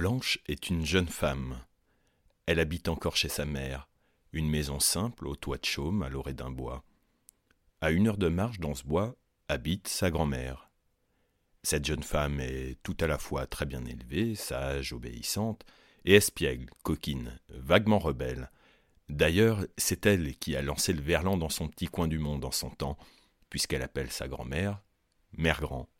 Blanche est une jeune femme. Elle habite encore chez sa mère, une maison simple au toit de chaume à l'orée d'un bois. À une heure de marche dans ce bois habite sa grand-mère. Cette jeune femme est tout à la fois très bien élevée, sage, obéissante, et espiègle, coquine, vaguement rebelle. D'ailleurs, c'est elle qui a lancé le verlan dans son petit coin du monde en son temps, puisqu'elle appelle sa grand-mère Mère Grand.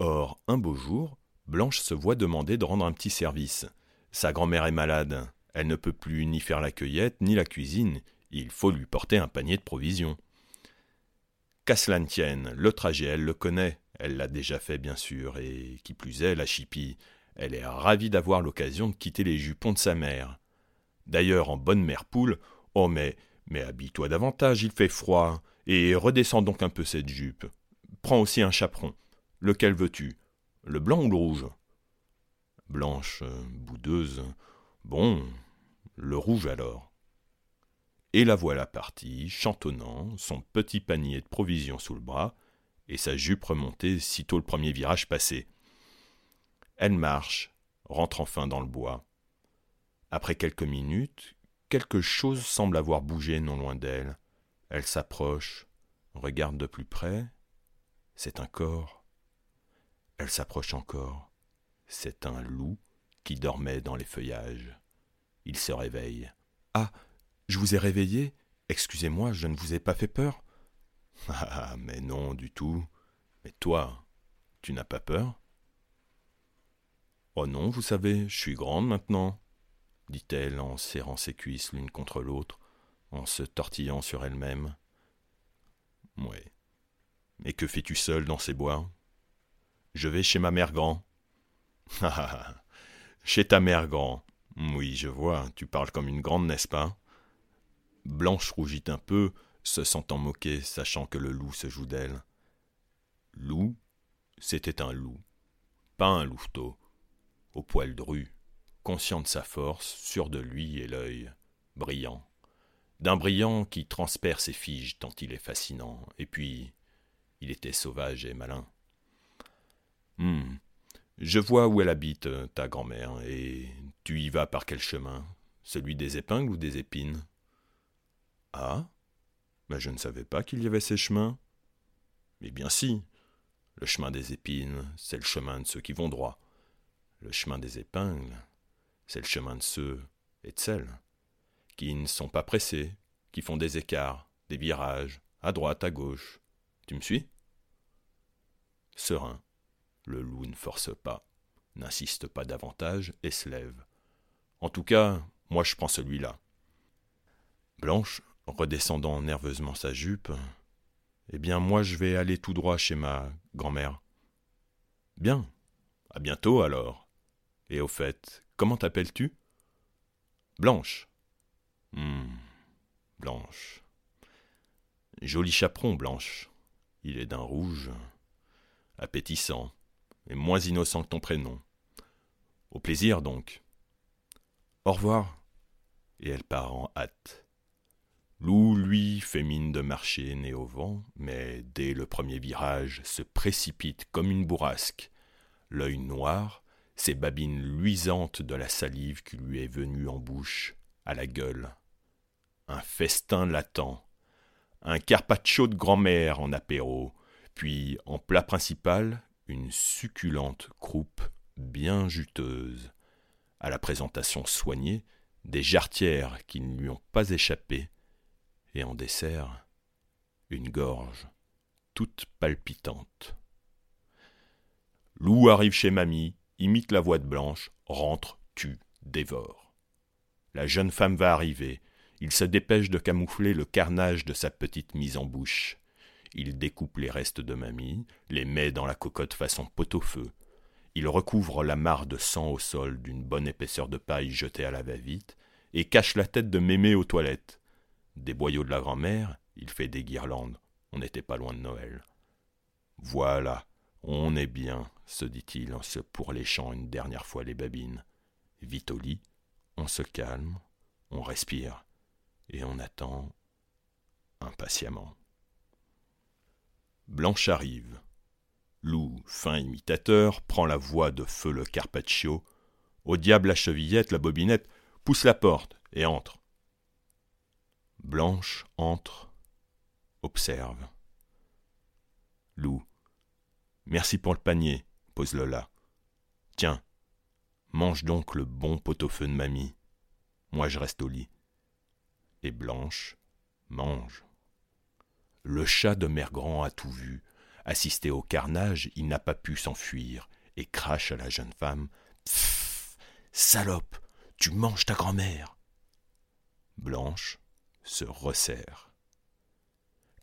Or, un beau jour, Blanche se voit demander de rendre un petit service. Sa grand-mère est malade, elle ne peut plus ni faire la cueillette ni la cuisine, il faut lui porter un panier de provisions. Qu'à tienne, le trajet elle le connaît, elle l'a déjà fait bien sûr, et qui plus est, la chipie, elle est ravie d'avoir l'occasion de quitter les jupons de sa mère. D'ailleurs, en bonne mère poule, oh mais, mais habille-toi davantage, il fait froid, et redescends donc un peu cette jupe. Prends aussi un chaperon. Lequel veux-tu? Le blanc ou le rouge? Blanche, boudeuse. Bon, le rouge alors. Et la voilà partie, chantonnant, son petit panier de provisions sous le bras, et sa jupe remontée sitôt le premier virage passé. Elle marche, rentre enfin dans le bois. Après quelques minutes, quelque chose semble avoir bougé non loin d'elle. Elle s'approche, regarde de plus près. C'est un corps. Elle s'approche encore. C'est un loup qui dormait dans les feuillages. Il se réveille. Ah, je vous ai réveillé? Excusez-moi, je ne vous ai pas fait peur Ah, mais non, du tout. Mais toi, tu n'as pas peur Oh non, vous savez, je suis grande maintenant, dit-elle en serrant ses cuisses l'une contre l'autre, en se tortillant sur elle-même. Ouais. Mais que fais-tu seule dans ces bois? Je vais chez ma mère grand. chez ta mère grand. Oui, je vois, tu parles comme une grande, n'est-ce pas? Blanche rougit un peu, se sentant moquée, sachant que le loup se joue d'elle. Loup, c'était un loup, pas un louveteau, au poil dru, conscient de sa force, sûr de lui et l'œil, brillant, d'un brillant qui transperce et fige tant il est fascinant, et puis il était sauvage et malin. Hmm. Je vois où elle habite, euh, ta grand-mère, et tu y vas par quel chemin? Celui des épingles ou des épines? Ah? Mais je ne savais pas qu'il y avait ces chemins. Mais bien si. Le chemin des épines, c'est le chemin de ceux qui vont droit. Le chemin des épingles, c'est le chemin de ceux et de celles qui ne sont pas pressés, qui font des écarts, des virages, à droite, à gauche. Tu me suis? Serein, le loup ne force pas, n'insiste pas davantage et se lève. En tout cas, moi je prends celui-là. Blanche, redescendant nerveusement sa jupe, Eh bien, moi je vais aller tout droit chez ma grand-mère. Bien. À bientôt alors. Et au fait, comment t'appelles-tu? Blanche. Hum, Blanche. Joli chaperon, Blanche. Il est d'un rouge appétissant et moins innocent que ton prénom. Au plaisir donc. Au revoir. Et elle part en hâte. Lou, lui, fait mine de marcher né au vent, mais dès le premier virage se précipite comme une bourrasque, l'œil noir, ses babines luisantes de la salive qui lui est venue en bouche, à la gueule. Un festin l'attend, un carpaccio de grand-mère en apéro, puis en plat principal, une succulente croupe bien juteuse, à la présentation soignée, des jarretières qui ne lui ont pas échappé, et en dessert, une gorge toute palpitante. Loup arrive chez mamie, imite la voix de Blanche, rentre, tue, dévore. La jeune femme va arriver, il se dépêche de camoufler le carnage de sa petite mise en bouche. Il découpe les restes de mamie, les met dans la cocotte façon pot-au-feu. Il recouvre la mare de sang au sol d'une bonne épaisseur de paille jetée à la va-vite, et cache la tête de mémé aux toilettes. Des boyaux de la grand-mère, il fait des guirlandes. On n'était pas loin de Noël. Voilà, on est bien, se dit-il en se pourléchant une dernière fois les babines. Vite au lit, on se calme, on respire, et on attend impatiemment. Blanche arrive. Loup, fin imitateur, prend la voix de feu le Carpaccio. Au diable la chevillette, la bobinette, pousse la porte et entre. Blanche entre, observe. Loup. Merci pour le panier, pose Lola. Tiens, mange donc le bon pot-au-feu de mamie. Moi je reste au lit. Et Blanche mange. Le chat de Mère Grand a tout vu. Assisté au carnage, il n'a pas pu s'enfuir et crache à la jeune femme Pfff Salope Tu manges ta grand-mère Blanche se resserre.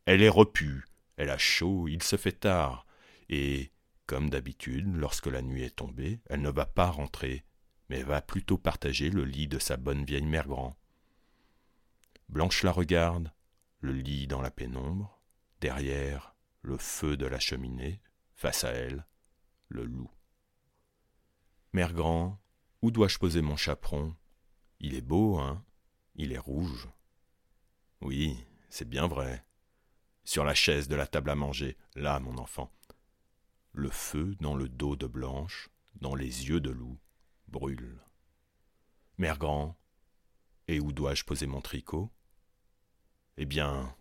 Elle est repue, elle a chaud, il se fait tard, et, comme d'habitude, lorsque la nuit est tombée, elle ne va pas rentrer, mais va plutôt partager le lit de sa bonne vieille mère grand. Blanche la regarde, le lit dans la pénombre, derrière le feu de la cheminée, face à elle, le loup. Mère grand, où dois-je poser mon chaperon? Il est beau, hein? Il est rouge. Oui, c'est bien vrai. Sur la chaise de la table à manger, là, mon enfant. Le feu dans le dos de Blanche, dans les yeux de loup, brûle. Mère grand, et où dois-je poser mon tricot? Eh bien,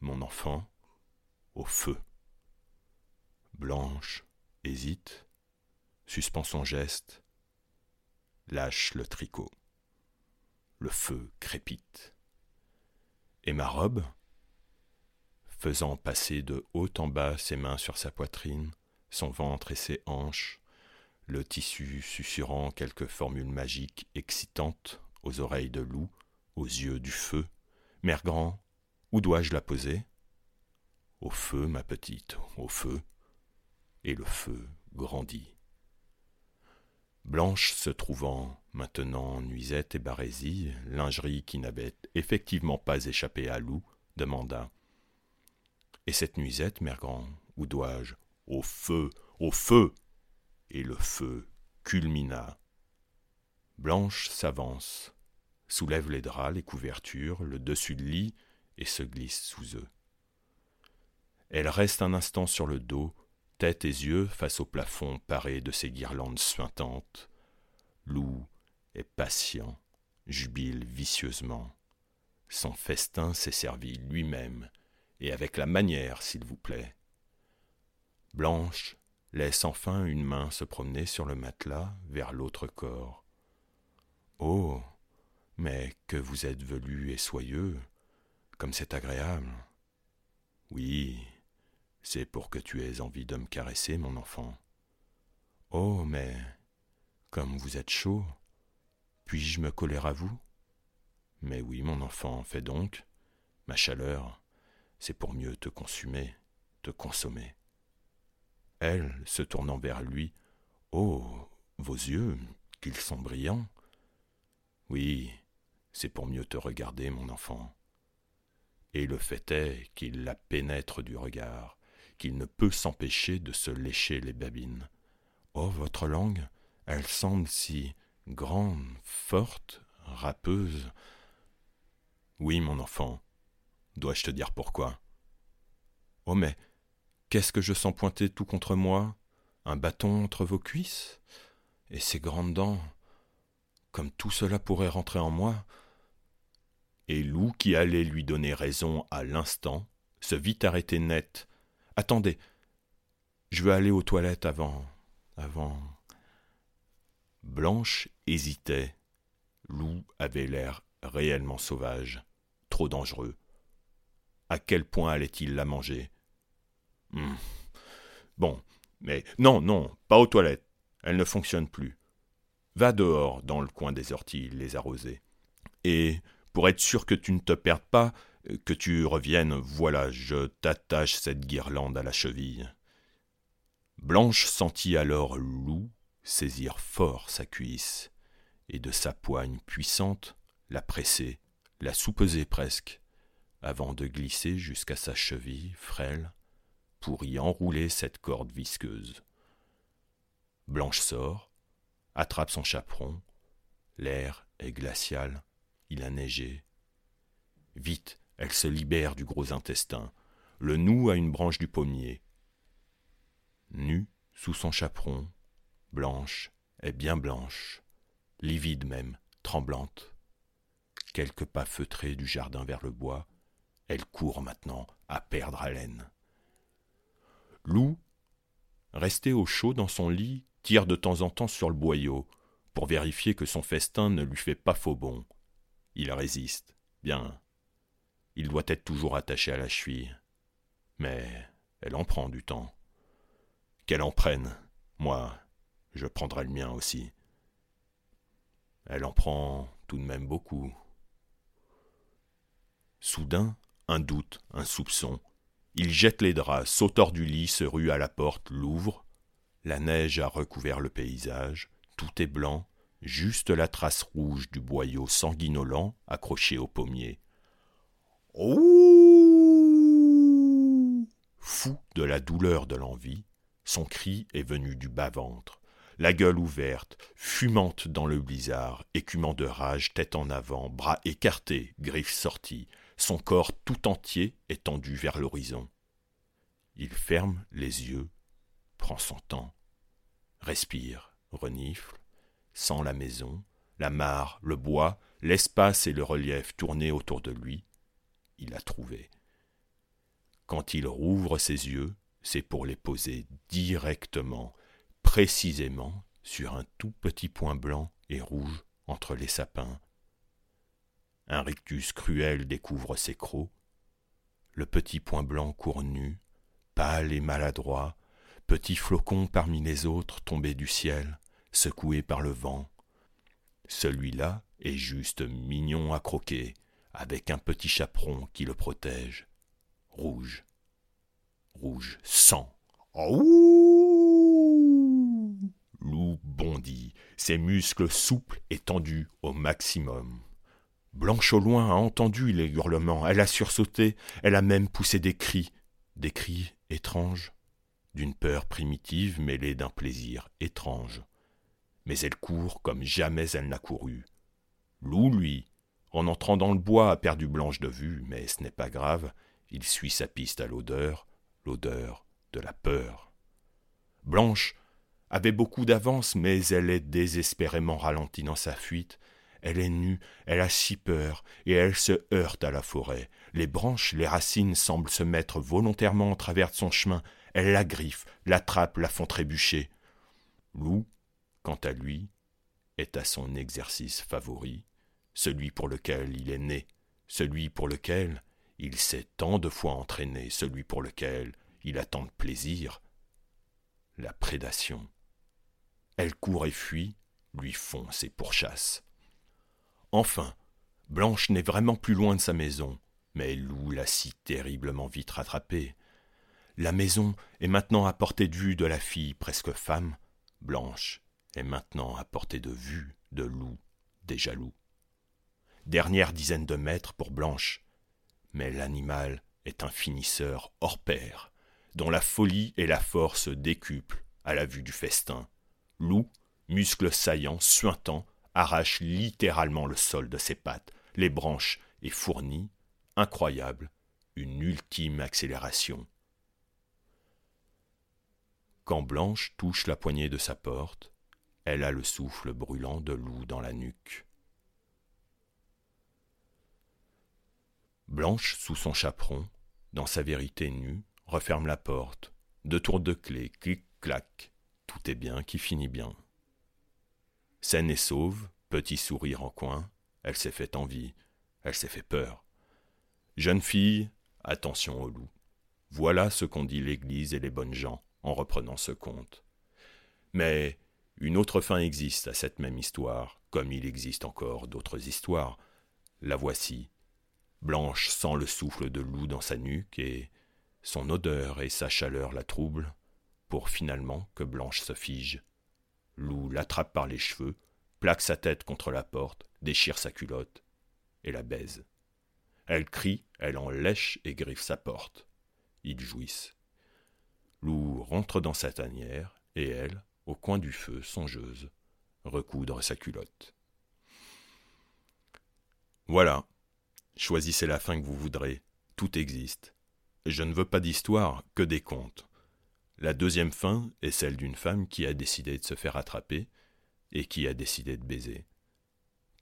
mon enfant, au feu. Blanche hésite, suspend son geste, lâche le tricot. Le feu crépite. Et ma robe Faisant passer de haut en bas ses mains sur sa poitrine, son ventre et ses hanches, le tissu susurrant quelques formules magiques excitantes aux oreilles de loup, aux yeux du feu. Mère grand, où dois-je la poser? Au feu, ma petite, au feu. Et le feu grandit. Blanche se trouvant maintenant nuisette et barésie, lingerie qui n'avait effectivement pas échappé à Loup, demanda Et cette nuisette, mère grand, où dois-je? Au feu, au feu Et le feu culmina. Blanche s'avance, soulève les draps, les couvertures, le dessus de lit, et se glisse sous eux. Elle reste un instant sur le dos, tête et yeux face au plafond paré de ses guirlandes suintantes. Loup est patient, jubile vicieusement. Son festin s'est servi lui-même, et avec la manière, s'il vous plaît. Blanche laisse enfin une main se promener sur le matelas vers l'autre corps. Oh. Mais que vous êtes velu et soyeux, comme c'est agréable. Oui, c'est pour que tu aies envie de me caresser, mon enfant. Oh, mais comme vous êtes chaud, puis-je me coller à vous? Mais oui, mon enfant, fais donc. Ma chaleur, c'est pour mieux te consumer, te consommer. Elle, se tournant vers lui, Oh, vos yeux, qu'ils sont brillants. Oui, c'est pour mieux te regarder, mon enfant. Et le fait est qu'il la pénètre du regard, qu'il ne peut s'empêcher de se lécher les babines. Oh, votre langue, elle semble si grande, forte, râpeuse. Oui, mon enfant. Dois-je te dire pourquoi? Oh, mais qu'est-ce que je sens pointer tout contre moi? Un bâton entre vos cuisses? Et ces grandes dents? Comme tout cela pourrait rentrer en moi Et Lou, qui allait lui donner raison à l'instant, se vit arrêter net Attendez, je veux aller aux toilettes avant. avant. Blanche hésitait. Loup avait l'air réellement sauvage, trop dangereux. À quel point allait-il la manger? Hmm. Bon, mais non, non, pas aux toilettes. Elle ne fonctionne plus. Va dehors, dans le coin des orties, les arroser. Et, pour être sûr que tu ne te perdes pas, que tu reviennes, voilà, je t'attache cette guirlande à la cheville. Blanche sentit alors Loup saisir fort sa cuisse, et de sa poigne puissante la presser, la soupeser presque, avant de glisser jusqu'à sa cheville frêle, pour y enrouler cette corde visqueuse. Blanche sort, attrape son chaperon, l'air est glacial, il a neigé. Vite, elle se libère du gros intestin, le noue à une branche du pommier. Nue sous son chaperon, blanche est bien blanche, livide même, tremblante. Quelques pas feutrés du jardin vers le bois, elle court maintenant à perdre haleine. Lou, resté au chaud dans son lit, tire de temps en temps sur le boyau pour vérifier que son festin ne lui fait pas faux bon. Il résiste. Bien. Il doit être toujours attaché à la cheville. Mais elle en prend du temps. Qu'elle en prenne. Moi, je prendrai le mien aussi. Elle en prend tout de même beaucoup. Soudain, un doute, un soupçon. Il jette les draps, saute hors du lit, se rue à la porte, l'ouvre. La neige a recouvert le paysage, tout est blanc, juste la trace rouge du boyau sanguinolent accroché au pommier. Ouh! Fou de la douleur de l'envie, son cri est venu du bas-ventre, la gueule ouverte, fumante dans le blizzard, écumant de rage, tête en avant, bras écartés, griffes sorties, son corps tout entier étendu vers l'horizon. Il ferme les yeux, prend son temps, respire, renifle, sent la maison, la mare, le bois, l'espace et le relief tournés autour de lui, il a trouvé. Quand il rouvre ses yeux, c'est pour les poser directement, précisément, sur un tout petit point blanc et rouge entre les sapins. Un rictus cruel découvre ses crocs. Le petit point blanc court nu, pâle et maladroit, petit flocon parmi les autres tombés du ciel, secoué par le vent. Celui-là est juste mignon à croquer, avec un petit chaperon qui le protège. Rouge. Rouge sang. Ouh Loup bondit, ses muscles souples et tendus au maximum. Blanche au loin a entendu les hurlements, elle a sursauté, elle a même poussé des cris, des cris étranges, d'une peur primitive mêlée d'un plaisir étrange. Mais elle court comme jamais elle n'a couru. Loup, lui, en entrant dans le bois, a perdu Blanche de vue, mais ce n'est pas grave, il suit sa piste à l'odeur, l'odeur de la peur. Blanche avait beaucoup d'avance, mais elle est désespérément ralentie dans sa fuite. Elle est nue, elle a si peur, et elle se heurte à la forêt. Les branches, les racines semblent se mettre volontairement en travers de son chemin. Elle la griffe, l'attrape, la font trébucher. Loup, quant à lui, est à son exercice favori, celui pour lequel il est né, celui pour lequel il s'est tant de fois entraîné, celui pour lequel il a tant de plaisir, la prédation. Elle court et fuit, lui fonce et pourchasse. Enfin, Blanche n'est vraiment plus loin de sa maison, mais Loup l'a si terriblement vite rattrapée. La maison est maintenant à portée de vue de la fille presque femme. Blanche est maintenant à portée de vue de Loup, des jaloux dernière dizaine de mètres pour Blanche. Mais l'animal est un finisseur hors pair, dont la folie et la force décuplent à la vue du festin. Loup, muscles saillants, suintant, arrache littéralement le sol de ses pattes, les branches et fournit, incroyable, une ultime accélération. Quand Blanche touche la poignée de sa porte, elle a le souffle brûlant de loup dans la nuque. Blanche, sous son chaperon, dans sa vérité nue, referme la porte. Deux tours de clé, clic-clac. Tout est bien qui finit bien. Saine et sauve, petit sourire en coin, elle s'est fait envie, elle s'est fait peur. Jeune fille, attention au loup. Voilà ce qu'ont dit l'Église et les bonnes gens en reprenant ce conte. Mais une autre fin existe à cette même histoire, comme il existe encore d'autres histoires. La voici, Blanche sent le souffle de loup dans sa nuque et son odeur et sa chaleur la troublent, pour finalement que Blanche se fige. Loup l'attrape par les cheveux, plaque sa tête contre la porte, déchire sa culotte et la baise. Elle crie, elle en lèche et griffe sa porte. Ils jouissent. Loup rentre dans sa tanière et elle, au coin du feu, songeuse, recoudre sa culotte. Voilà, Choisissez la fin que vous voudrez, tout existe. Je ne veux pas d'histoire, que des contes. La deuxième fin est celle d'une femme qui a décidé de se faire attraper et qui a décidé de baiser.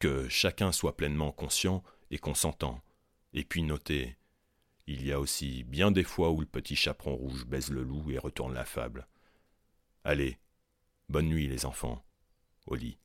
Que chacun soit pleinement conscient et consentant. Et puis notez, il y a aussi bien des fois où le petit chaperon rouge baise le loup et retourne la fable. Allez, bonne nuit les enfants, au lit.